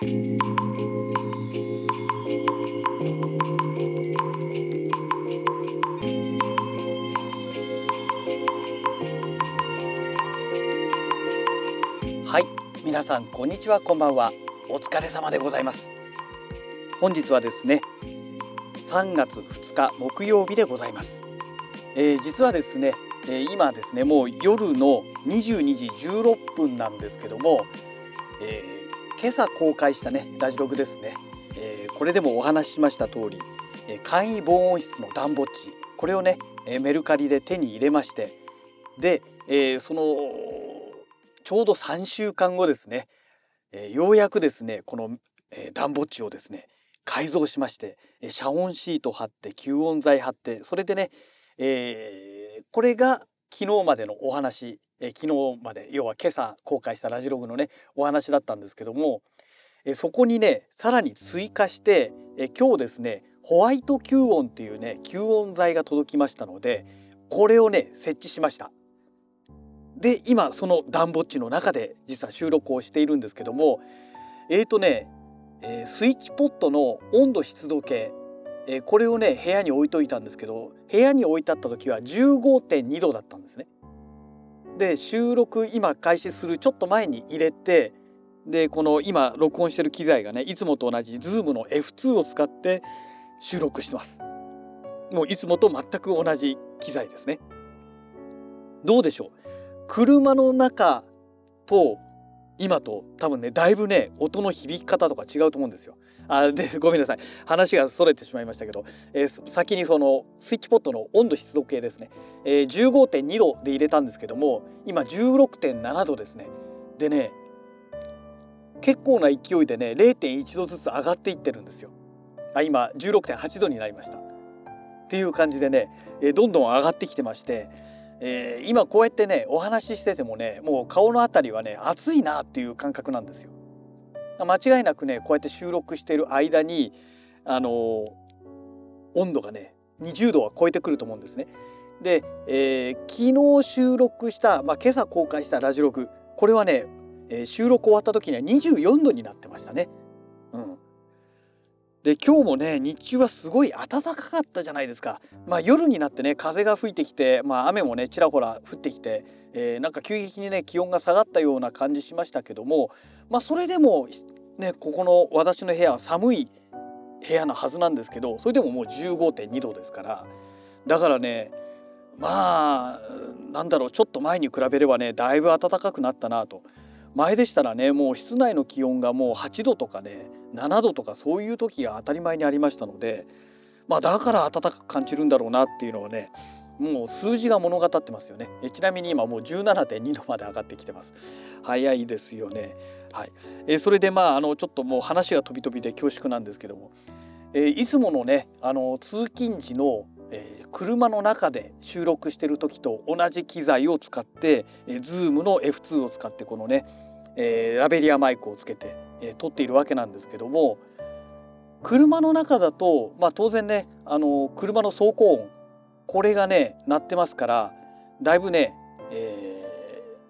はい皆さんこんにちはこんばんは。お疲れ様でございます。本日はですね3月2日木曜日でございます、えー、実はですね、えー、今ですねもう夜の22時16分なんですけども、えー、今朝公開したねラジログですね、えこれでもお話ししました通り、え簡易防音室の暖房地これをね、えメルカリで手に入れましてで、えそのちょうど3週間後ですね、えー、ようやくですねこの、えー、暖房地をですね改造しまして、え遮音シート貼って吸音材貼ってそれでね、えー、これが昨日までのお話、え昨日まで要は今朝公開したラジログのねお話だったんですけども、えそこにねさらに追加して、え今日ですねホワイト吸音っていうね吸音材が届きましたのでこれをね設置しました。で今その暖房地の中で実は収録をしているんですけどもえーとね、えー、スイッチポットの温度湿度計、え、これをね部屋に置いといたんですけど部屋に置いてあった時は15.2度だったんですね。で収録今開始するちょっと前に入れてでこの今録音してる機材がねいつもと同じ Zoom の F2 を使って収録してます。もういつもと全く同じ機材ですね。どうでしょう？車の中と今と多分ねだいぶね音の響き方とか違うと思うんですよ。あで ごめんなさい話がそれてしまいましたけど、えー、先にそのスイッチポットの温度湿度計ですね、えー、15.2度で入れたんですけども今16.7度ですね。でね結構な勢いでね0.1度ずつ上がっていってるんですよ。あ今16.8度になりました。っていう感じでね、えー、どんどん上がってきてましてえー、今こうやってねお話ししててもねもう顔の辺りはね暑いなっていう感覚なんですよ。間違いなくねこうやって収録してる間にあのー、温度がね20度は超えてくると思うんですね。で、えー、昨日収録した、まあ、今朝公開したラジログこれはね、えー、収録終わった時には24度になってましたね。うん、で今日もね日中はすごい暖かかったじゃないですか。まあ、夜になってね風が吹いてきて、まあ、雨もねちらほら降ってきて、えー、なんか急激にね気温が下がったような感じしましたけども、まあ、それでもねここの私の部屋は寒い部屋のはずなんですけどそれでももう15.2度ですからだからねまあなんだろうちょっと前に比べればねだいぶ暖かくなったなと。前でしたらねもう室内の気温がもう8度とかね7度とかそういう時が当たり前にありましたのでまあだから暖かく感じるんだろうなっていうのはねもう数字が物語ってますよね。えちなみに今もう17.2度まで上がってきてます。早いですよね。はい。えそれでまああのちょっともう話が飛び飛びで恐縮なんですけどもえいつものねあの通勤時のえー、車の中で収録してる時と同じ機材を使って、えー、Zoom の F2 を使ってこのね、えー、ラベリアマイクをつけて、えー、撮っているわけなんですけども車の中だと、まあ、当然ねあの車の走行音これがね鳴ってますからだいぶね、え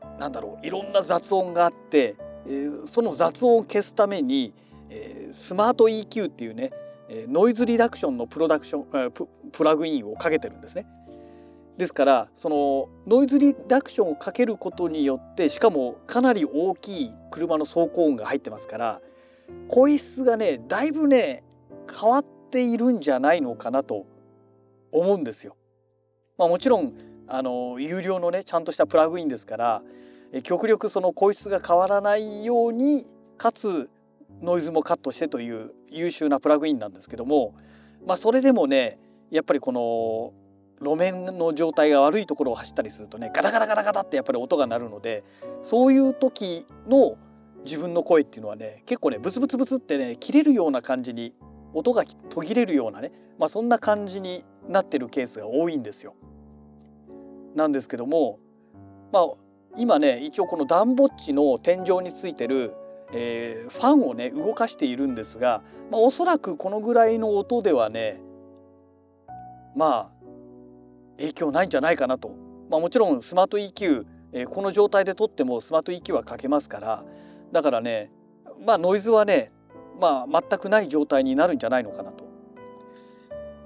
ー、なんだろういろんな雑音があって、えー、その雑音を消すために、えー、スマート EQ っていうねノイズリダクションのプロダクションププラグインをかけてるんですね。ですからそのノイズリダクションをかけることによってしかもかなり大きい車の走行音が入ってますから声質がねだいぶね変わっているんじゃないのかなと思うんですよ。まあ、もちろんあの有料のねちゃんとしたプラグインですから極力その声質が変わらないようにかつノイズもカットしてという優秀なプラグインなんですけども、まあ、それでもねやっぱりこの路面の状態が悪いところを走ったりするとねガタガタガタガタってやっぱり音が鳴るのでそういう時の自分の声っていうのはね結構ねブツブツブツってね切れるような感じに音が途切れるようなね、まあ、そんな感じになってるケースが多いんですよ。なんですけどもまあ今ね一応この暖房地の天井についてるえー、ファンをね動かしているんですが、まあ、おそらくこのぐらいの音ではねまあ影響ないんじゃないかなと、まあ、もちろんスマート EQ、えー、この状態で撮ってもスマート EQ はかけますからだからねまあノイズはねまあ、全くない状態になるんじゃないのかなと。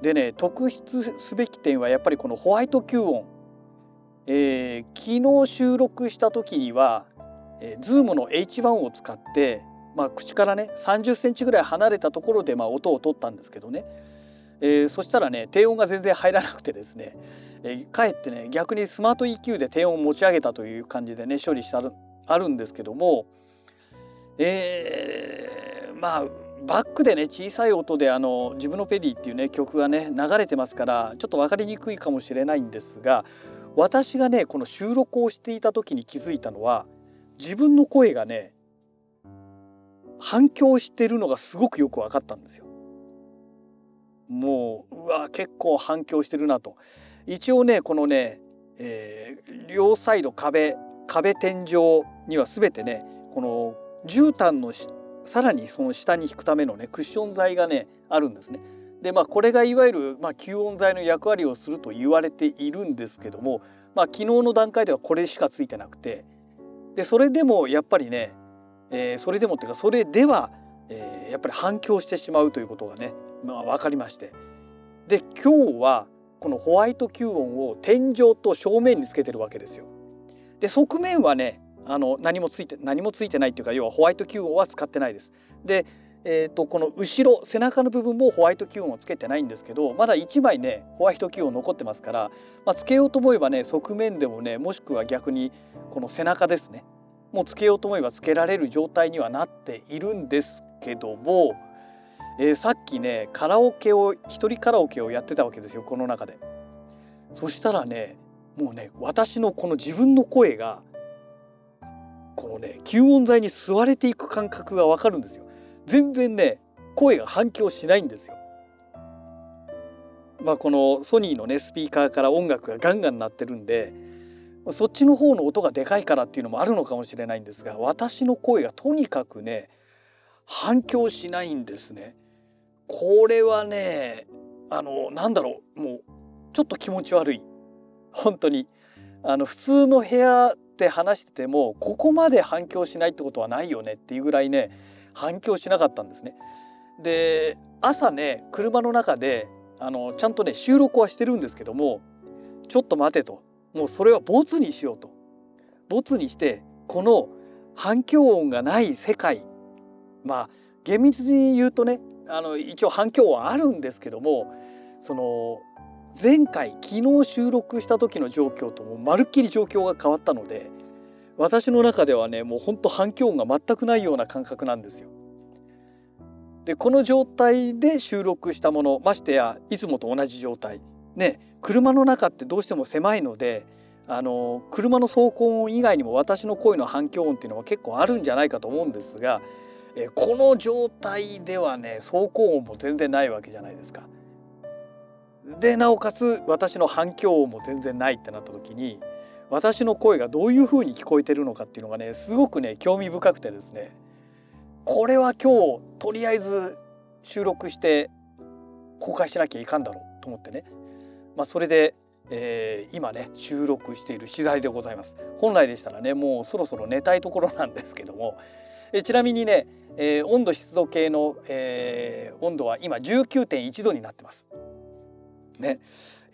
でね特筆すべき点はやっぱりこのホワイト吸音、えー、昨日収録した時には、えー、Zoom の H1 を使って、まあ、口からね30センチぐらい離れたところでまあ音を取ったんですけどね、えー、そしたらね低音が全然入らなくてですね、えー、かえってね逆にスマート EQ で低音を持ち上げたという感じでね処理してあるんですけどもえー、まあバックでね小さい音であの自分のペディっていうね曲がね流れてますからちょっと分かりにくいかもしれないんですが私がねこの収録をしていた時に気づいたのは自分の声がね反響してるのがすごくよく分かったんですよ。もううわ結構反響してるなと。一応ねこのね、えー、両サイド壁壁天井には全てねこの絨毯のさらにその下に引くためのねクッション材がねあるんですね。でまあこれがいわゆる、まあ、吸音材の役割をすると言われているんですけども、まあ、昨日の段階ではこれしかついてなくてでそれでもやっぱりね、えー、それでもっていうかそれでは、えー、やっぱり反響してしまうということがね、まあ、分かりましてで今日はこのホワイト吸音を天井と正面につけてるわけですよ。で側面はねあの何もついて何もついてないっていうか要はホワイト吸音は使ってないです。で、えーと、この後ろ背中の部分もホワイト吸音をつけてないんですけどまだ1枚ねホワイト吸音残ってますから、まあ、つけようと思えばね側面でもねもしくは逆にこの背中ですねもうつけようと思えばつけられる状態にはなっているんですけども、えー、さっきねカラオケを一人カラオケをやってたわけですよこの中で。そしたらねもうね私のこの自分の声がこのね吸音材に吸われていく感覚がわかるんですよ全然ね声が反響しないんですよ。まあこのソニーのねスピーカーから音楽がガンガン鳴ってるんでそっちの方の音がでかいからっていうのもあるのかもしれないんですが私の声がとにかくね反響しないんですね。これはねあのなんだろうもうちょっと気持ち悪い。本当に。あの普通の部屋って話しててもここまで反響しないってことはないよねっていうぐらいね反響しなかったんですね。で朝ね車の中であのちゃんとね収録はしてるんですけどもちょっと待てと。もうそれはボツにしようと。ボツにしてこの反響音がない世界。まあ厳密に言うとねあの一応反響はあるんですけどもその前回昨日収録した時の状況ともまるっきり状況が変わったので私の中ではねもうほんと反響音が全くないような感覚なんですよ。でこの状態で収録したものましてやいつもと同じ状態ね車の中ってどうしても狭いのであの車の走行音以外にも私の声の反響音っていうのは結構あるんじゃないかと思うんですがえこの状態ではね走行音も全然ないわけじゃないですか。でなおかつ私の反響音も全然ないってなった時に私の声がどういう風に聞こえてるのかっていうのがねすごくね興味深くてですね。これは今日とりあえず収録して公開しなきゃいかんだろうと思ってね、まあ、それで、えー、今ね収録している次第でございます。本来でしたらねもうそろそろ寝たいところなんですけども、えちなみにね、えー、温度湿度計の、えー、温度は今19.1度になってます。ね。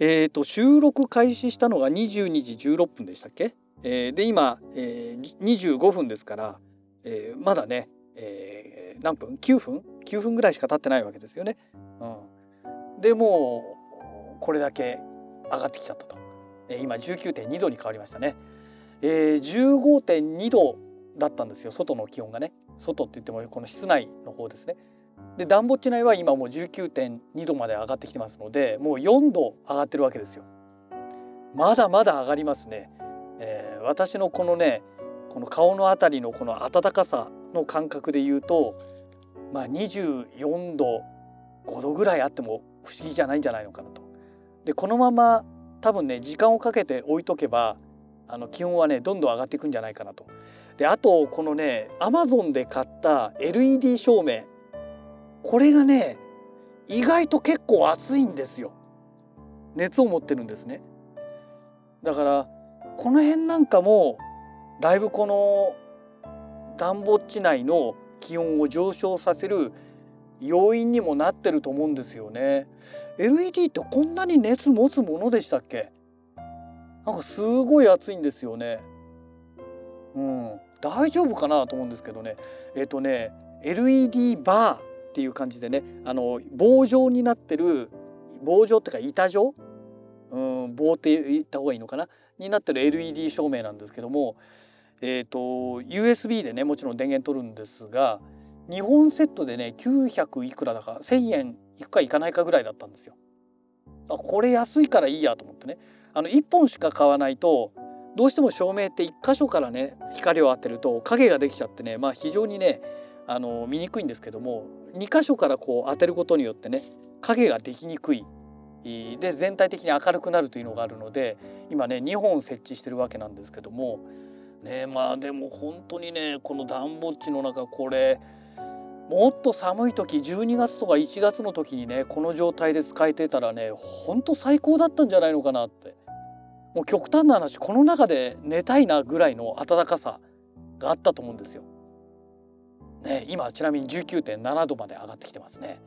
えーと、収録開始したのが22時16分でしたっけ、えー、で今、えー、25分ですから、えー、まだね、えー、何分？9分？9分ぐらいしか経ってないわけですよね。うん、でもうこれだけ上がってきちゃったと、えー、今19.2度に変わりましたね。えー、15.2度だったんですよ外の気温がね外って言ってもこの室内の方ですね。で暖房地内は今もう19.2度まで上がってきてますのでもう4度上がってるわけですよ。まだまだ上がりますね。えー、私のこのねこの顔の辺りのこの暖かさの感覚で言うとまあ24度5度ぐらいあっても不思議じゃないんじゃないのかなと。でこのまま多分ね時間をかけて置いとけばあの気温はねどんどん上がっていくんじゃないかなと。であとこのねアマゾンで買った LED 照明これがね意外と結構熱いんですよ熱を持ってるんですねだからこの辺なんかもだいぶこの暖房地内の気温を上昇させる要因にもなってると思うんですよね。LED ってこんなに熱持つものでしたっけ？なんかすごい熱いんですよね。うん、大丈夫かなと思うんですけどね。えっ、ー、とね LED バーっていう感じでねあの棒状になってる棒状っていうか板状、うん、棒って言った方がいいのかな？になってる LED 照明なんですけども、えーと、USB でねもちろん電源取るんですが2本セットでね900いくらだか1,000円いくかいかないかぐらいだったんですよ。あこれ安いからいいやと思ってね。あの1本しか買わないとどうしても照明って1箇所からね光を当てると影ができちゃってねまあ非常にねあの見にくいんですけども2箇所からこう当てることによってね影ができにくい。で全体的に明るくなるというのがあるので今ね2本設置してるわけなんですけども。ねまあでも本当にねこの暖房地の中これもっと寒い時12月とか1月の時にねこの状態で使えてたらねほんと最高だったんじゃないのかなって。もう極端な話この中で寝たいなぐらいの暖かさがあったと思うんですよ。ね今ちなみに19.7度まで上がってきてますね。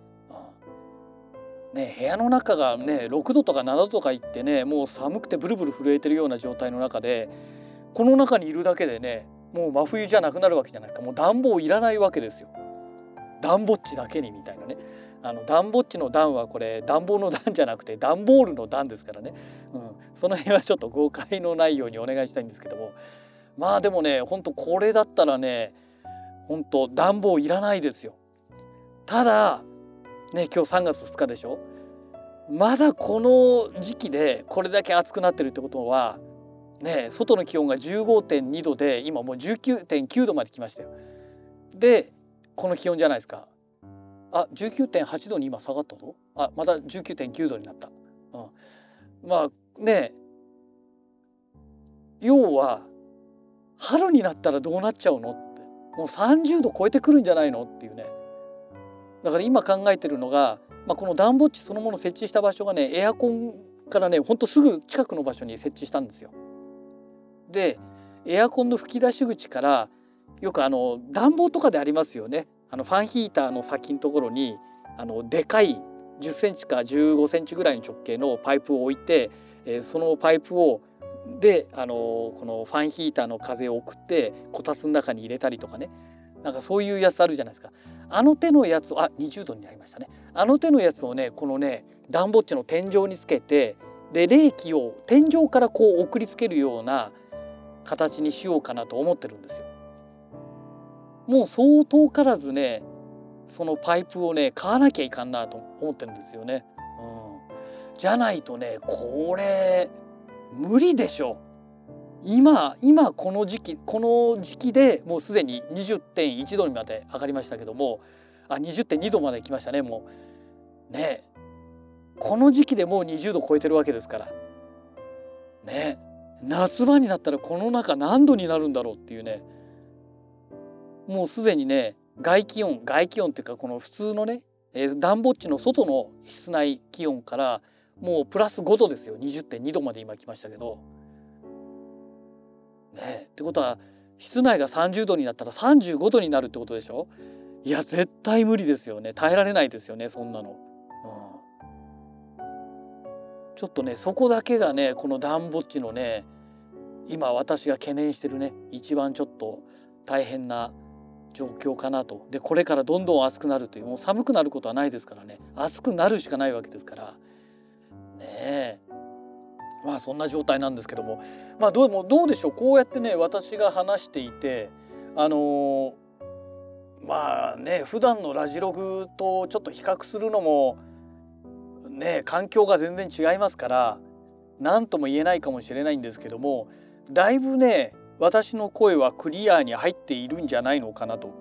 ね、部屋の中がね6度とか7度とかいってねもう寒くてブルブル震えてるような状態の中でこの中にいるだけでねもう真冬じゃなくなるわけじゃないですか。もう暖房いらないわけですよ。暖房地だけにみたいなね。あの暖房地の暖はこれ暖房の暖じゃなくて暖ボールの暖ですからね、うん、その辺はちょっと誤解のないようにお願いしたいんですけども。まあでもねほんとこれだったらねほんと暖房いらないですよ。ただね今日3月2日でしょ？まだこの時期でこれだけ暑くなってるってことはね外の気温が15.2度で今もう19.9度まで来ましたよ。でこの気温じゃないですか。あ19.8度に今下がったぞあまた19.9度になった。うん、まあね要は春になったらどうなっちゃうの？もう30度超えてくるんじゃないの？っていうね。だから今考えてるのが、まあ、この暖房地そのもの設置した場所がねエアコンからねほんとすぐ近くの場所に設置したんですよ。でエアコンの吹き出し口からよくあの暖房とかでありますよね。あのファンヒーターの先のところにあのでかい10センチか15センチぐらいの直径のパイプを置いて、えー、そのパイプをであのこのファンヒーターの風を送ってこたつの中に入れたりとかねなんかそういうやつあるじゃないですかあの手のやつをあ20度になりましたねあの手のやつをねこのね暖房地の天井につけてで冷気を天井からこう送りつけるような形にしようかなと思ってるんですよ。もう相当からずねそのパイプをね買わなきゃいかんなと思ってるんですよね。うん、じゃないとねこれ無理でしょ。今今この時期この時期でもうすでに20.1度にまで上がりましたけどもあ20.2度まで来ましたねもう。ねこの時期でもう20度超えてるわけですから。ね夏場になったらこの中何度になるんだろうっていうね。もうすでにね外気温外気温っていうかこの普通のね、暖房地の外の室内気温からもうプラス5度ですよ。20.2度まで今来ましたけど。ねってことは室内が30度になったら35度になるってことでしょ？いや絶対無理ですよね。耐えられないですよねそんなの、うん、ちょっとねそこだけがねこの暖房地のね今私が懸念してるね一番ちょっと大変な状況かなと。でこれからどんどん暑くなるというもう寒くなることはないですからね。暑くなるしかないわけですから。ねまあそんな状態なんですけどもまあどうもどうでしょうこうやってね私が話していてあのー、まあね普段のラジログとちょっと比較するのもね環境が全然違いますから何とも言えないかもしれないんですけどもだいぶね私の声はクリアに入っているんじゃないのかなと。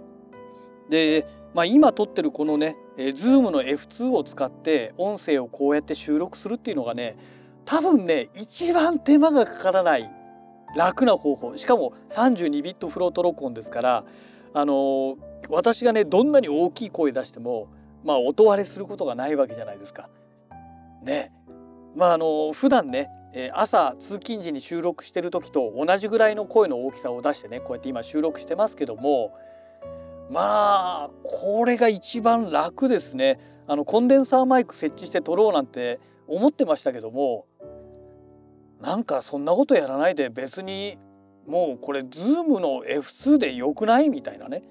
で、まあ、今撮ってるこのね Zoom の F2 を使って音声をこうやって収録するっていうのがね多分ね一番手間がかからない楽な方法しかも32ビットフロート録音ですからあの私がねどんなに大きい声出してもまあ音割れすることがないわけじゃないですか。ねまああの普段ね朝通勤時に収録してる時と同じぐらいの声の大きさを出してねこうやって今収録してますけどもまあこれが一番楽ですねあのコンデンサーマイク設置して撮ろうなんて思ってましたけどもなんかそんなことやらないで別にもうこれズームの F2 でよくないみたいなね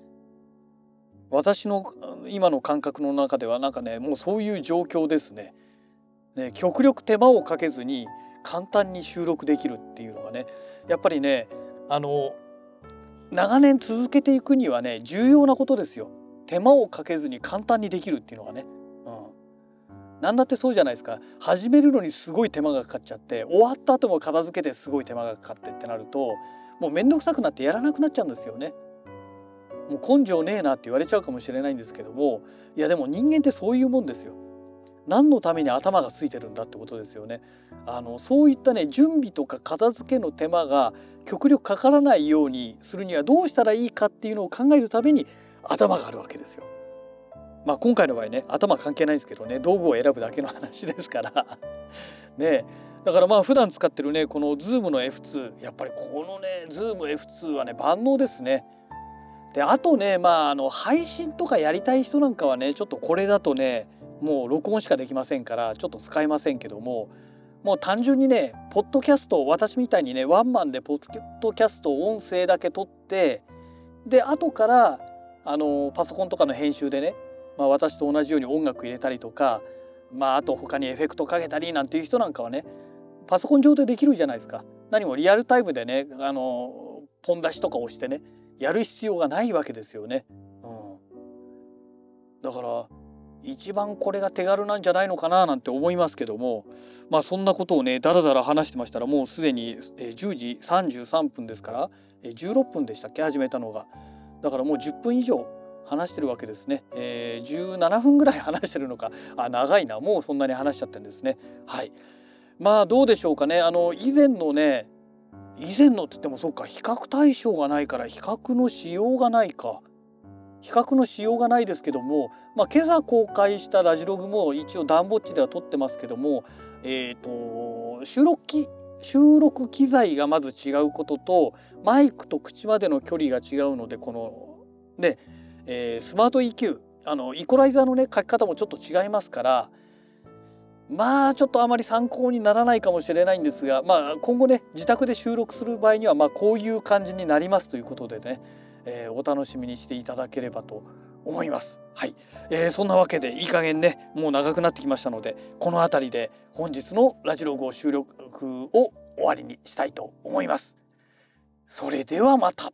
私の今の感覚の中ではなんかねもうそういう状況ですね。ね極力手間をかけずに簡単に収録できるっていうのがねやっぱりねあの長年続けていくにはね重要なことですよ。手間をかけずに簡単にできるっていうのがね。うん。何だってそうじゃないですか始めるのにすごい手間がかかっちゃって終わった後も片付けてすごい手間がかかってってなるともう面倒くさくなってやらなくなっちゃうんですよね。もう根性ねえなって言われちゃうかもしれないんですけどもいやでも人間ってそういうもんですよ。何のために頭がついてるんだってことですよね。あのそういったね準備とか片付けの手間が極力かからないようにするにはどうしたらいいかっていうのを考えるために頭があるわけですよ。まあ今回の場合ね頭関係ないですけどね道具を選ぶだけの話ですから ねだからまあ普段使ってるねこの Zoom の F2 やっぱりこのね Zoom F2 はね万能ですね。であとねまああの配信とかやりたい人なんかはねちょっとこれだとねもう録音しかできませんからちょっと使えませんけどももう単純にねポッドキャスト私みたいにねワンマンでポッドキャスト音声だけ撮ってで後からあのパソコンとかの編集でね、まあ、私と同じように音楽入れたりとか、まあ、あと他にエフェクトかけたりなんていう人なんかはねパソコン上でできるじゃないですか。何もリアルタイムでねあのポン出しとか押してねやる必要がないわけですよね。うん、だから一番これが手軽なんじゃないのかななんて思いますけどもまあそんなことをねだらだら話してましたらもうすでに10時33分ですから16分でしたっけ？始めたのが。だからもう10分以上話してるわけですね、えー、17分ぐらい話してるのか。あ長いな。もうそんなに話しちゃってるんですね。はい。まあどうでしょうかね。あの以前のね以前のって言ってもそっか比較対象がないから比較のしようがないか。比較のしようがないですけども、まあ、今朝公開したラジログも一応ダンボッチでは撮ってますけども、えーと、収録機収録機材がまず違うこととマイクと口までの距離が違うのでこのね、えー、スマート EQ あのイコライザーのね書き方もちょっと違いますからまあちょっとあまり参考にならないかもしれないんですが、まあ、今後ね自宅で収録する場合にはまこういう感じになりますということでね、えー、お楽しみにしていただければと思います。はい、えー、そんなわけでいい加減ねもう長くなってきましたのでこの辺りで本日のラジログを収録を終わりにしたいと思います。それではまた。